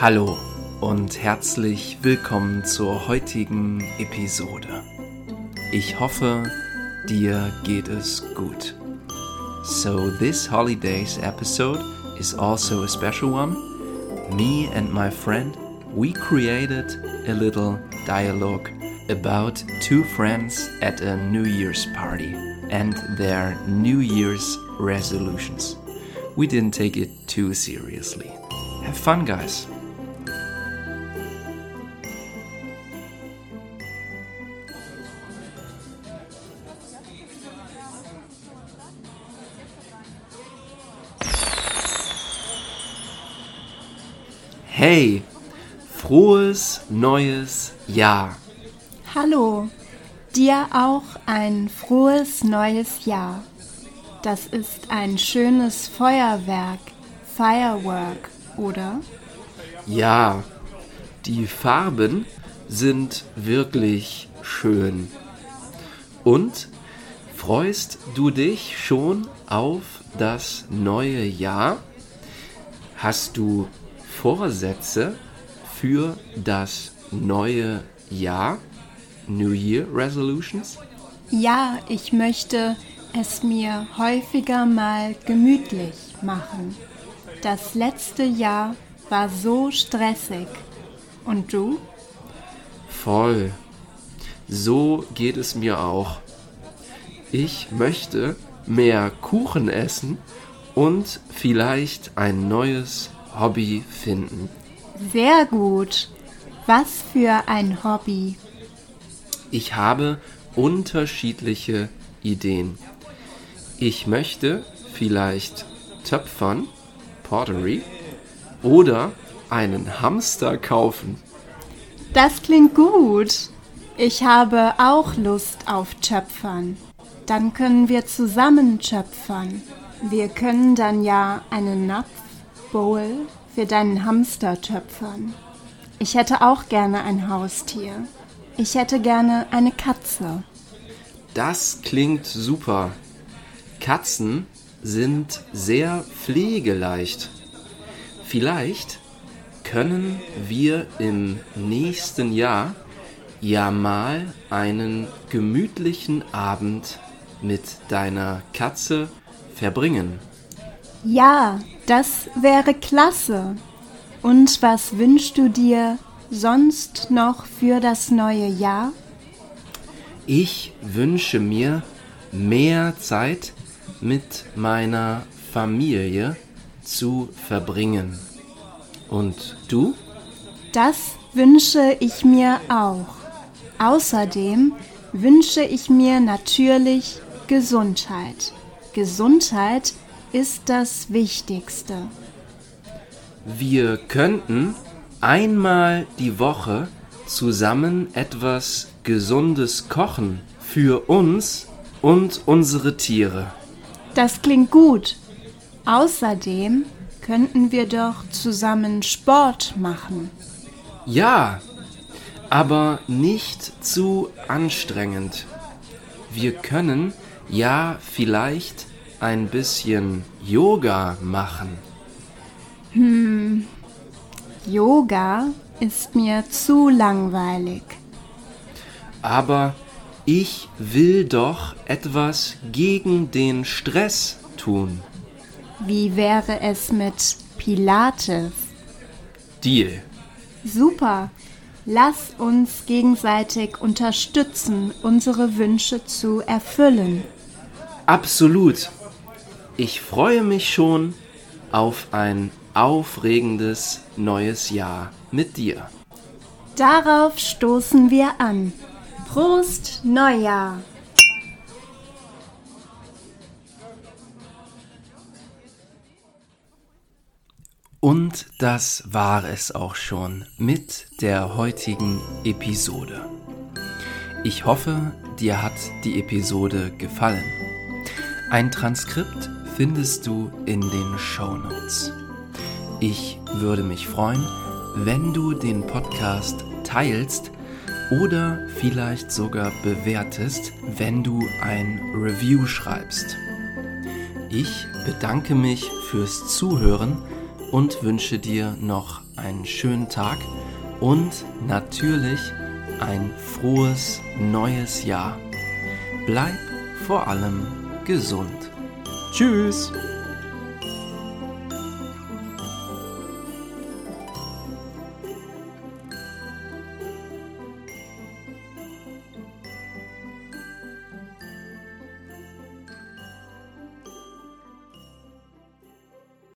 Hallo und herzlich willkommen zur heutigen Episode. Ich hoffe, dir geht es gut. So this holiday's episode is also a special one. Me and my friend, we created a little dialogue about two friends at a New Year's party and their New Year's resolutions. We didn't take it too seriously. Have fun, guys! Hey, frohes neues Jahr! Hallo, dir auch ein frohes neues Jahr. Das ist ein schönes Feuerwerk, Firework, oder? Ja, die Farben sind wirklich schön. Und freust du dich schon auf das neue Jahr? Hast du Vorsätze für das neue Jahr? New Year Resolutions? Ja, ich möchte es mir häufiger mal gemütlich machen. Das letzte Jahr war so stressig. Und du? Voll. So geht es mir auch. Ich möchte mehr Kuchen essen und vielleicht ein neues Hobby finden. Sehr gut. Was für ein Hobby? Ich habe unterschiedliche Ideen. Ich möchte vielleicht töpfern, Pottery, oder einen Hamster kaufen. Das klingt gut. Ich habe auch Lust auf Töpfern. Dann können wir zusammen töpfern. Wir können dann ja einen Napf Bowl für deinen Hamster töpfern. Ich hätte auch gerne ein Haustier. Ich hätte gerne eine Katze. Das klingt super. Katzen sind sehr pflegeleicht. Vielleicht können wir im nächsten Jahr ja mal einen gemütlichen Abend mit deiner Katze verbringen. Ja, das wäre klasse. Und was wünschst du dir sonst noch für das neue Jahr? Ich wünsche mir mehr Zeit mit meiner Familie zu verbringen. Und du? Das wünsche ich mir auch. Außerdem wünsche ich mir natürlich Gesundheit. Gesundheit ist das Wichtigste. Wir könnten einmal die Woche zusammen etwas Gesundes kochen für uns und unsere Tiere. Das klingt gut. Außerdem könnten wir doch zusammen Sport machen. Ja, aber nicht zu anstrengend. Wir können ja vielleicht ein bisschen Yoga machen. Hm, Yoga ist mir zu langweilig. Aber ich will doch etwas gegen den Stress tun. Wie wäre es mit Pilates? Deal. Super. Lass uns gegenseitig unterstützen, unsere Wünsche zu erfüllen. Absolut. Ich freue mich schon auf ein aufregendes neues Jahr mit dir. Darauf stoßen wir an. Prost Neujahr! Und das war es auch schon mit der heutigen Episode. Ich hoffe, dir hat die Episode gefallen. Ein Transkript findest du in den Show Notes. Ich würde mich freuen, wenn du den Podcast teilst oder vielleicht sogar bewertest, wenn du ein Review schreibst. Ich bedanke mich fürs Zuhören und wünsche dir noch einen schönen Tag und natürlich ein frohes neues Jahr. Bleib vor allem gesund. Tschüss!